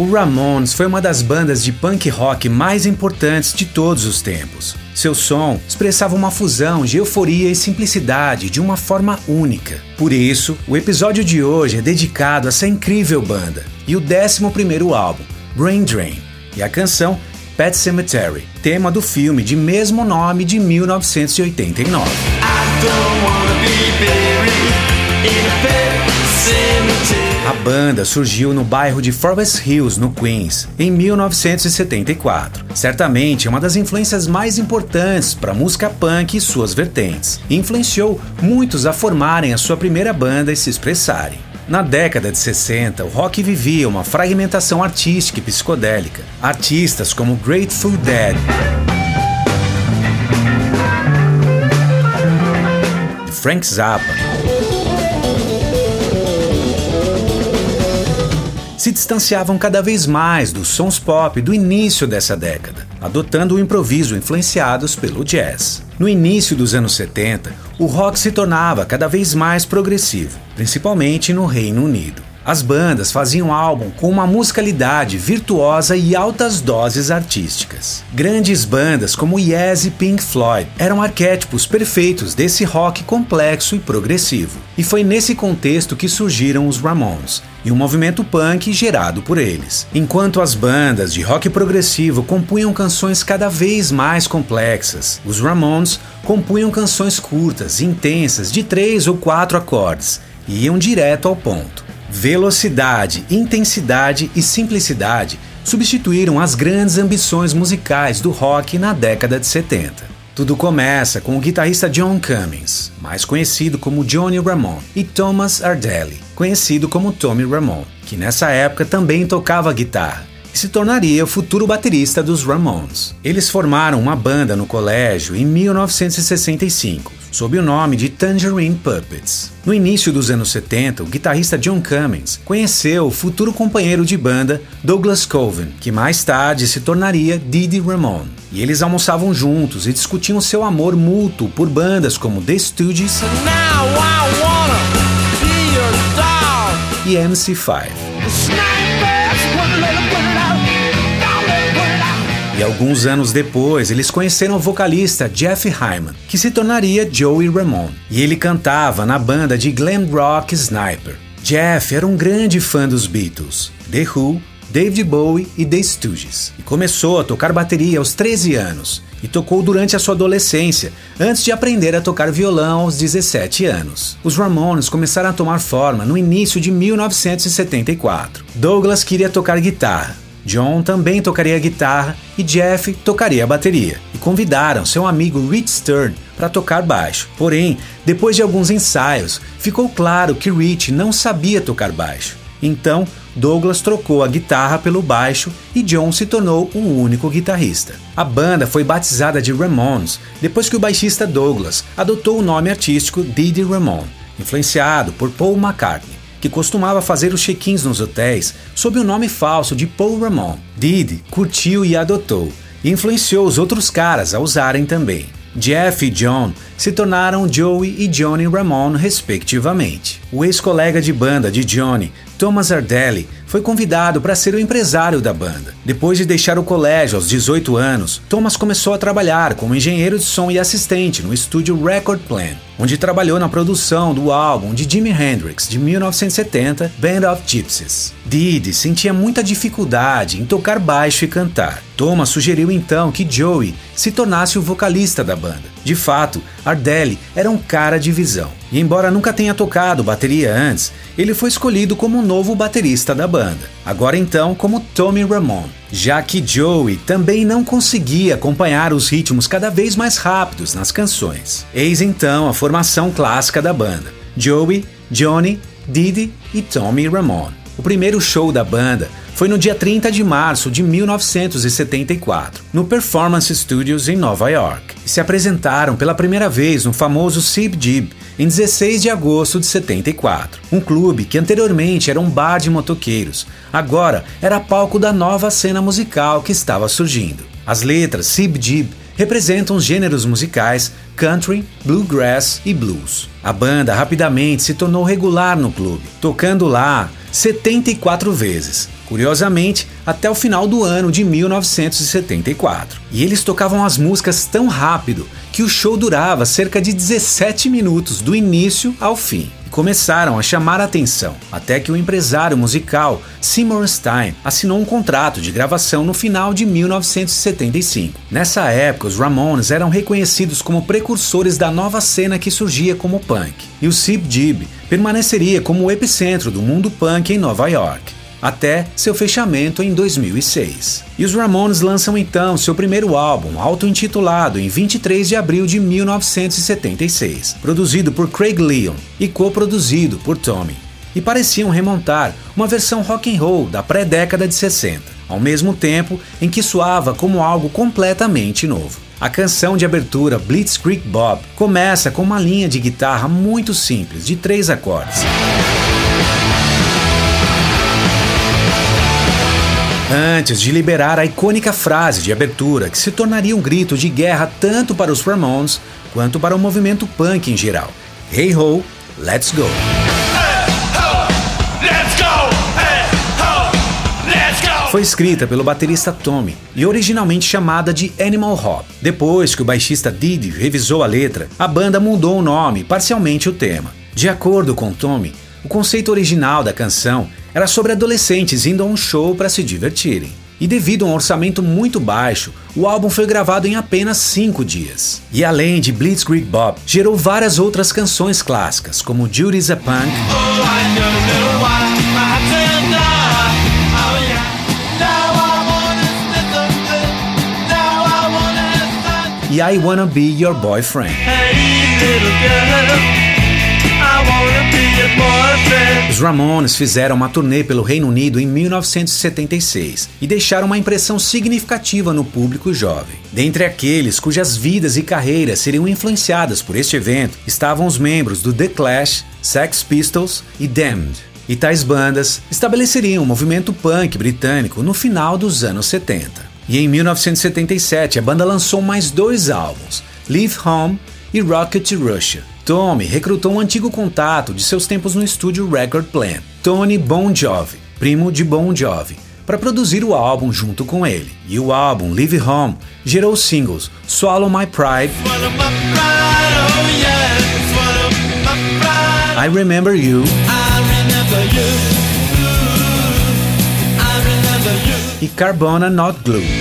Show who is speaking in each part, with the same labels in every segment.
Speaker 1: O Ramones foi uma das bandas de punk rock mais importantes de todos os tempos. Seu som expressava uma fusão de euforia e simplicidade de uma forma única. Por isso, o episódio de hoje é dedicado a essa incrível banda e o 11º álbum, Brain Drain, e a canção Pet Cemetery, tema do filme de mesmo nome de 1989. A banda surgiu no bairro de Forest Hills, no Queens, em 1974. Certamente é uma das influências mais importantes para a música punk e suas vertentes. influenciou muitos a formarem a sua primeira banda e se expressarem. Na década de 60, o rock vivia uma fragmentação artística e psicodélica. Artistas como Grateful Dead, Frank Zappa, se distanciavam cada vez mais dos sons pop do início dessa década, adotando o improviso influenciados pelo jazz. No início dos anos 70, o rock se tornava cada vez mais progressivo, principalmente no Reino Unido. As bandas faziam álbum com uma musicalidade virtuosa e altas doses artísticas. Grandes bandas como Yes e Pink Floyd eram arquétipos perfeitos desse rock complexo e progressivo. E foi nesse contexto que surgiram os Ramones, e o movimento punk gerado por eles. Enquanto as bandas de rock progressivo compunham canções cada vez mais complexas, os Ramones compunham canções curtas, intensas, de três ou quatro acordes, e iam direto ao ponto. Velocidade, intensidade e simplicidade substituíram as grandes ambições musicais do rock na década de 70. Tudo começa com o guitarrista John Cummings, mais conhecido como Johnny Ramone, e Thomas Ardelli, conhecido como Tommy Ramone, que nessa época também tocava guitarra e se tornaria o futuro baterista dos Ramones. Eles formaram uma banda no colégio em 1965, sob o nome de Tangerine Puppets. No início dos anos 70, o guitarrista John Cummings conheceu o futuro companheiro de banda Douglas Coven, que mais tarde se tornaria Didi Ramone. E eles almoçavam juntos e discutiam seu amor mútuo por bandas como The Stooges e MC5. E alguns anos depois, eles conheceram o vocalista Jeff Hyman, que se tornaria Joey Ramone. E ele cantava na banda de glam rock Sniper. Jeff era um grande fã dos Beatles, The Who, David Bowie e The Stooges. E começou a tocar bateria aos 13 anos e tocou durante a sua adolescência, antes de aprender a tocar violão aos 17 anos. Os Ramones começaram a tomar forma no início de 1974. Douglas queria tocar guitarra, John também tocaria guitarra e Jeff tocaria a bateria. E convidaram seu amigo Rich Stern para tocar baixo. Porém, depois de alguns ensaios, ficou claro que Rich não sabia tocar baixo. Então, Douglas trocou a guitarra pelo baixo e John se tornou o único guitarrista. A banda foi batizada de Ramones depois que o baixista Douglas adotou o nome artístico Didi Ramone, influenciado por Paul McCartney que costumava fazer os check-ins nos hotéis sob o nome falso de Paul Ramon. Didi curtiu e adotou, e influenciou os outros caras a usarem também. Jeff e John se tornaram Joey e Johnny Ramone, respectivamente. O ex-colega de banda de Johnny, Thomas Ardelli, foi convidado para ser o empresário da banda. Depois de deixar o colégio aos 18 anos, Thomas começou a trabalhar como engenheiro de som e assistente no estúdio Record Plan, onde trabalhou na produção do álbum de Jimi Hendrix de 1970, Band of Gypsies. Didi sentia muita dificuldade em tocar baixo e cantar. Thomas sugeriu então que Joey se tornasse o vocalista da banda. De fato, Ardelli era um cara de visão. E embora nunca tenha tocado bateria antes, ele foi escolhido como novo baterista da banda. Agora então como Tommy Ramone, já que Joey também não conseguia acompanhar os ritmos cada vez mais rápidos nas canções. Eis então a formação clássica da banda: Joey, Johnny, Didi e Tommy Ramone. O primeiro show da banda foi no dia 30 de março de 1974, no Performance Studios em Nova York, se apresentaram pela primeira vez no famoso Sib Jib em 16 de agosto de 74. Um clube que anteriormente era um bar de motoqueiros, agora era palco da nova cena musical que estava surgindo. As letras Sib Jib representam os gêneros musicais country, bluegrass e blues. A banda rapidamente se tornou regular no clube, tocando lá 74 vezes, curiosamente, até o final do ano de 1974. E eles tocavam as músicas tão rápido que o show durava cerca de 17 minutos do início ao fim começaram a chamar a atenção, até que o empresário musical Seymour Stein assinou um contrato de gravação no final de 1975. Nessa época, os Ramones eram reconhecidos como precursores da nova cena que surgia como punk, e o Sib Dib permaneceria como o epicentro do mundo punk em Nova York até seu fechamento em 2006. E os Ramones lançam então seu primeiro álbum, auto-intitulado, em 23 de abril de 1976, produzido por Craig Leon e co-produzido por Tommy. E pareciam remontar uma versão rock and roll da pré-década de 60, ao mesmo tempo em que soava como algo completamente novo. A canção de abertura Blitzkrieg Bob começa com uma linha de guitarra muito simples, de três acordes. Antes de liberar a icônica frase de abertura que se tornaria um grito de guerra tanto para os Ramones quanto para o movimento punk em geral. Hey ho, let's go! Foi escrita pelo baterista Tommy e originalmente chamada de Animal Hop. Depois que o baixista Didi revisou a letra, a banda mudou o nome e parcialmente o tema. De acordo com Tommy, o conceito original da canção era sobre adolescentes indo a um show para se divertirem. E devido a um orçamento muito baixo, o álbum foi gravado em apenas cinco dias. E além de Blitzkrieg Bob, gerou várias outras canções clássicas, como Judy's a Punk. e I Wanna Be Your Boyfriend. Hey, os Ramones fizeram uma turnê pelo Reino Unido em 1976 e deixaram uma impressão significativa no público jovem. Dentre aqueles cujas vidas e carreiras seriam influenciadas por este evento estavam os membros do The Clash, Sex Pistols e Damned. E tais bandas estabeleceriam o movimento punk britânico no final dos anos 70. E em 1977 a banda lançou mais dois álbuns, Leave Home e Rocket Russia. Tommy recrutou um antigo contato de seus tempos no estúdio Record Plant, Tony Bon Jovi, primo de Bon Jovi, para produzir o álbum junto com ele. E o álbum Leave Home gerou os singles Swallow My Pride, I Remember You, e Carbona Not Glue.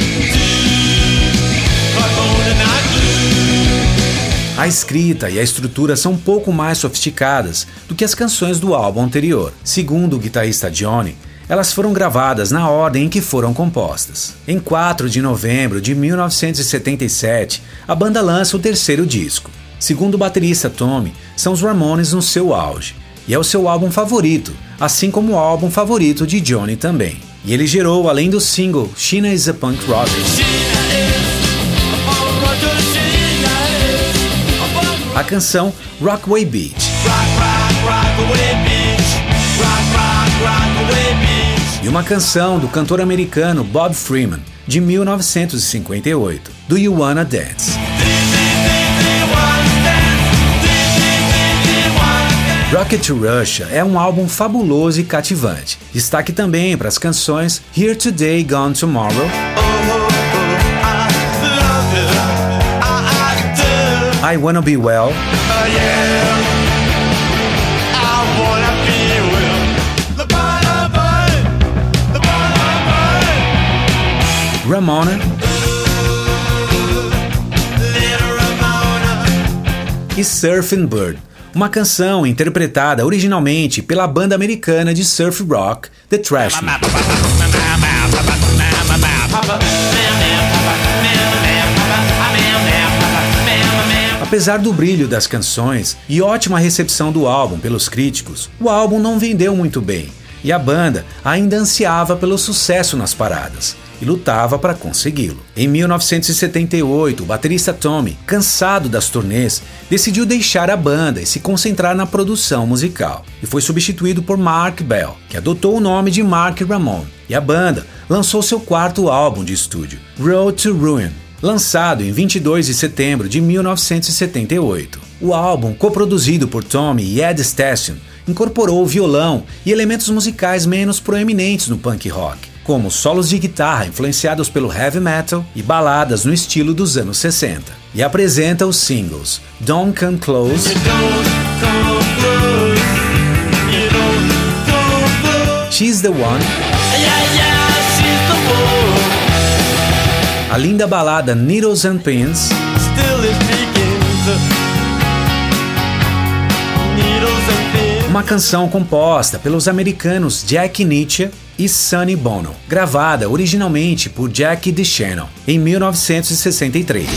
Speaker 1: A escrita e a estrutura são um pouco mais sofisticadas do que as canções do álbum anterior. Segundo o guitarrista Johnny, elas foram gravadas na ordem em que foram compostas. Em 4 de novembro de 1977, a banda lança o terceiro disco. Segundo o baterista Tommy, são os Ramones no seu auge, e é o seu álbum favorito, assim como o álbum favorito de Johnny também. E ele gerou, além do single China is a Punk Rocker. A canção Rockaway Beach. E uma canção do cantor americano Bob Freeman, de 1958, Do You Wanna Dance? Rocket to Russia é um álbum fabuloso e cativante. Destaque também para as canções Here Today, Gone Tomorrow. I Wanna Be Well. Ramona. E Surfing Bird, uma canção interpretada originalmente pela banda americana de surf rock The Trashmen. Apesar do brilho das canções e ótima recepção do álbum pelos críticos, o álbum não vendeu muito bem e a banda ainda ansiava pelo sucesso nas paradas e lutava para consegui-lo. Em 1978, o baterista Tommy, cansado das turnês, decidiu deixar a banda e se concentrar na produção musical, e foi substituído por Mark Bell, que adotou o nome de Mark Ramone, e a banda lançou seu quarto álbum de estúdio, Road to Ruin, lançado em 22 de setembro de 1978. O álbum, coproduzido por Tommy e Ed Stassion, incorporou violão e elementos musicais menos proeminentes no punk rock, como solos de guitarra influenciados pelo heavy metal e baladas no estilo dos anos 60, e apresenta os singles Don't Come Close, She's the One, a linda balada Needles and Pins, uma canção composta pelos americanos Jack Nietzsche e Sonny Bono, gravada originalmente por Jack DeShannon em 1963.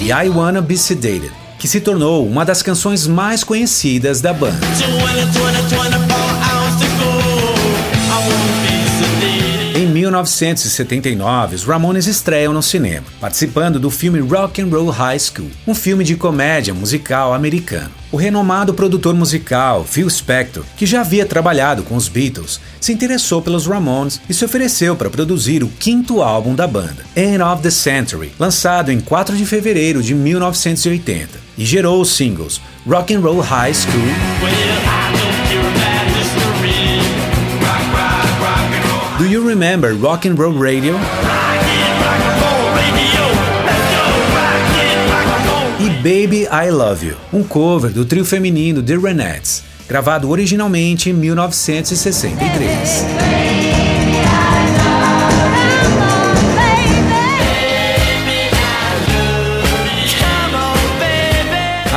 Speaker 1: E I Wanna Be Sedated, que se tornou uma das canções mais conhecidas da banda. 1979, os Ramones estreiam no cinema, participando do filme Rock and Roll High School, um filme de comédia musical americano. O renomado produtor musical Phil Spector, que já havia trabalhado com os Beatles, se interessou pelos Ramones e se ofereceu para produzir o quinto álbum da banda, End of the Century, lançado em 4 de fevereiro de 1980, e gerou os singles Rock and Roll High School. Remember Rock and Roll Radio? E Baby I Love You, um cover do trio feminino The Renettes, gravado originalmente em 1963.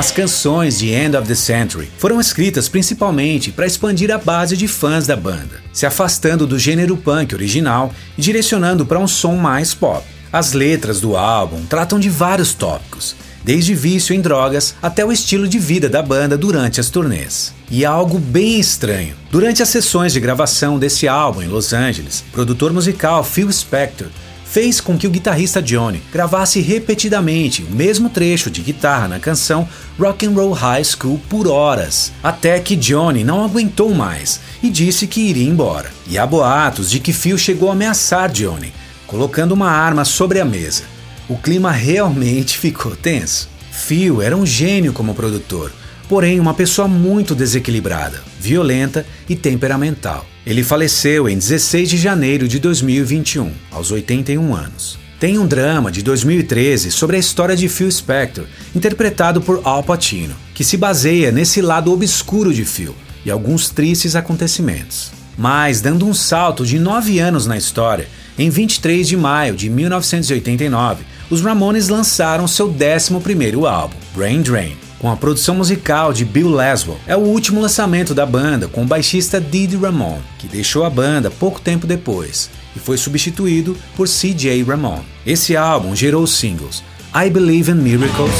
Speaker 1: As canções de End of the Century foram escritas principalmente para expandir a base de fãs da banda, se afastando do gênero punk original e direcionando para um som mais pop. As letras do álbum tratam de vários tópicos, desde vício em drogas até o estilo de vida da banda durante as turnês. E algo bem estranho. Durante as sessões de gravação desse álbum em Los Angeles, produtor musical Phil Spector fez com que o guitarrista Johnny gravasse repetidamente o mesmo trecho de guitarra na canção Rock and Roll High School por horas, até que Johnny não aguentou mais e disse que iria embora. E há boatos de que Phil chegou a ameaçar Johnny, colocando uma arma sobre a mesa. O clima realmente ficou tenso. Phil era um gênio como produtor, porém uma pessoa muito desequilibrada, violenta e temperamental. Ele faleceu em 16 de janeiro de 2021, aos 81 anos. Tem um drama de 2013 sobre a história de Phil Spector, interpretado por Al Pacino, que se baseia nesse lado obscuro de Phil e alguns tristes acontecimentos. Mas, dando um salto de nove anos na história, em 23 de maio de 1989, os Ramones lançaram seu 11º álbum, Brain Drain, com a produção musical de Bill Laswell. É o último lançamento da banda com o baixista Didi Ramone, que deixou a banda pouco tempo depois e foi substituído por CJ Ramone. Esse álbum gerou os singles I Believe in Miracles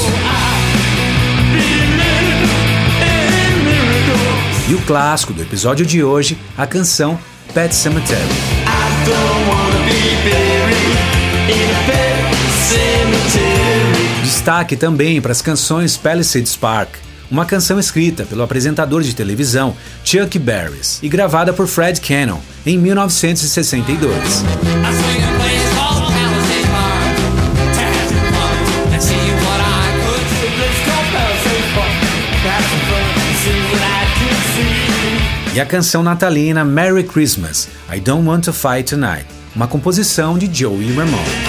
Speaker 1: e o clássico do episódio de hoje, a canção Pet Cemetery. Destaque também para as canções Palisades Park, uma canção escrita pelo apresentador de televisão Chuck Barris e gravada por Fred Cannon em 1962. E a canção natalina Merry Christmas, I Don't Want to Fight Tonight, uma composição de Joey Ramone.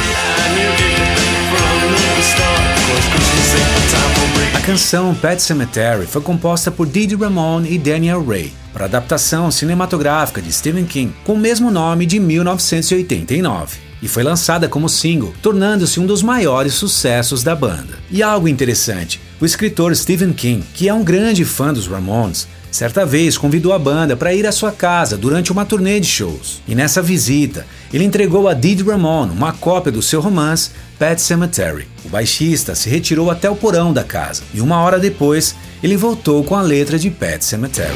Speaker 1: Canção Pet Cemetery foi composta por Didi Ramone e Daniel Ray, para adaptação cinematográfica de Stephen King com o mesmo nome de 1989 e foi lançada como single, tornando-se um dos maiores sucessos da banda. E algo interessante, o escritor Stephen King, que é um grande fã dos Ramones, certa vez convidou a banda para ir à sua casa durante uma turnê de shows. E nessa visita, ele entregou a Didi Ramone uma cópia do seu romance Pet Cemetery. O baixista se retirou até o porão da casa e uma hora depois ele voltou com a letra de Pet Cemetery.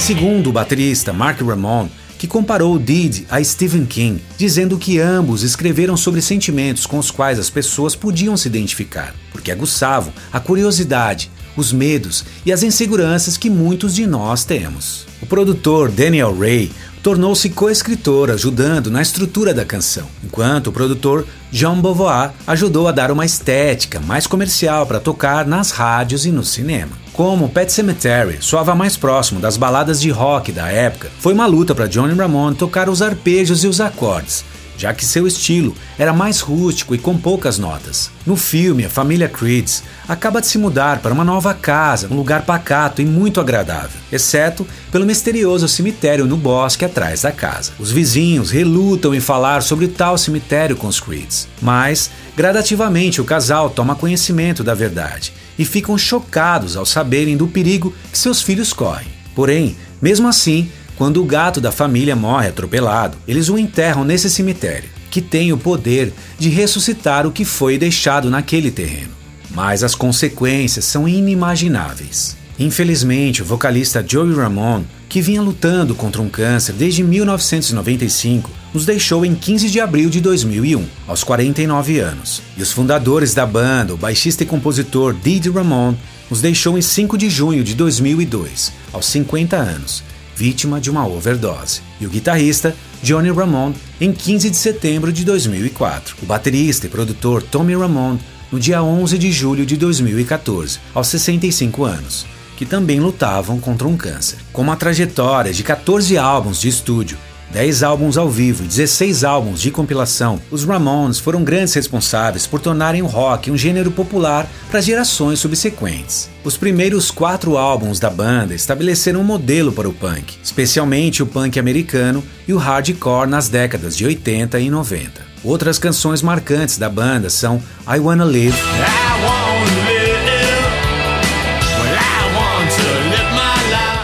Speaker 1: Segundo o baterista Mark Ramone, que comparou Did a Stephen King, dizendo que ambos escreveram sobre sentimentos com os quais as pessoas podiam se identificar, porque aguçavam a curiosidade, os medos e as inseguranças que muitos de nós temos. O produtor Daniel Ray tornou-se coescritor, ajudando na estrutura da canção, enquanto o produtor Jean Beauvoir ajudou a dar uma estética mais comercial para tocar nas rádios e no cinema. Como Pet Cemetery soava mais próximo das baladas de rock da época, foi uma luta para Johnny Ramone tocar os arpejos e os acordes, já que seu estilo era mais rústico e com poucas notas. No filme, a família Creeds acaba de se mudar para uma nova casa, um lugar pacato e muito agradável, exceto pelo misterioso cemitério no bosque atrás da casa. Os vizinhos relutam em falar sobre tal cemitério com os Creeds, mas gradativamente o casal toma conhecimento da verdade e ficam chocados ao saberem do perigo que seus filhos correm. Porém, mesmo assim, quando o gato da família morre atropelado, eles o enterram nesse cemitério, que tem o poder de ressuscitar o que foi deixado naquele terreno. Mas as consequências são inimagináveis. Infelizmente, o vocalista Joey Ramone, que vinha lutando contra um câncer desde 1995, nos deixou em 15 de abril de 2001, aos 49 anos. E os fundadores da banda, o baixista e compositor Didi Ramone, nos deixou em 5 de junho de 2002, aos 50 anos, vítima de uma overdose, e o guitarrista Johnny Ramone em 15 de setembro de 2004. O baterista e produtor Tommy Ramone no dia 11 de julho de 2014, aos 65 anos, que também lutavam contra um câncer. Com uma trajetória de 14 álbuns de estúdio 10 álbuns ao vivo e 16 álbuns de compilação, os Ramones foram grandes responsáveis por tornarem o rock um gênero popular para gerações subsequentes. Os primeiros quatro álbuns da banda estabeleceram um modelo para o punk, especialmente o punk americano e o hardcore nas décadas de 80 e 90. Outras canções marcantes da banda são I Wanna Live,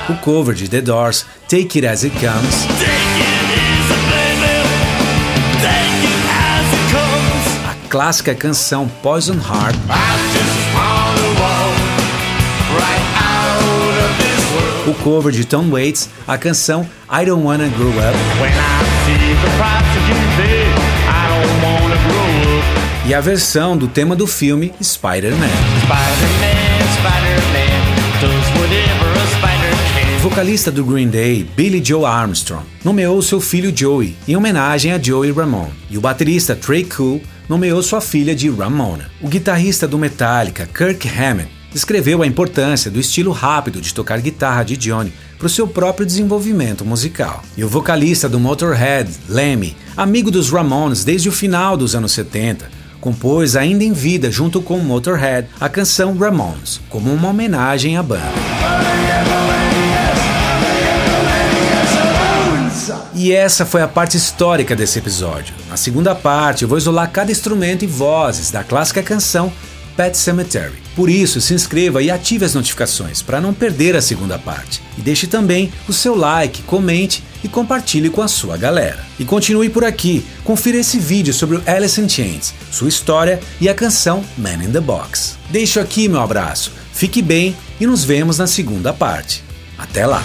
Speaker 1: o cover de The Doors, Take It As It Comes. clássica canção Poison Heart. O cover de Tom Waits, a canção I Don't Wanna Grow Up. E a versão do tema do filme Spider-Man. Spider-Man, vocalista do Green Day, Billy Joe Armstrong, nomeou seu filho Joey em homenagem a Joey Ramone, e o baterista Trey Cool nomeou sua filha de Ramona. O guitarrista do Metallica, Kirk Hammett, descreveu a importância do estilo rápido de tocar guitarra de Johnny para o seu próprio desenvolvimento musical. E o vocalista do Motorhead, Lemmy, amigo dos Ramones desde o final dos anos 70, compôs ainda em vida junto com Motorhead a canção Ramones, como uma homenagem à banda. E essa foi a parte histórica desse episódio. Na segunda parte, eu vou isolar cada instrumento e vozes da clássica canção Pet Cemetery. Por isso, se inscreva e ative as notificações para não perder a segunda parte. E deixe também o seu like, comente e compartilhe com a sua galera. E continue por aqui, confira esse vídeo sobre o Alice in Chains, sua história e a canção Man in the Box. Deixo aqui meu abraço, fique bem e nos vemos na segunda parte. Até lá!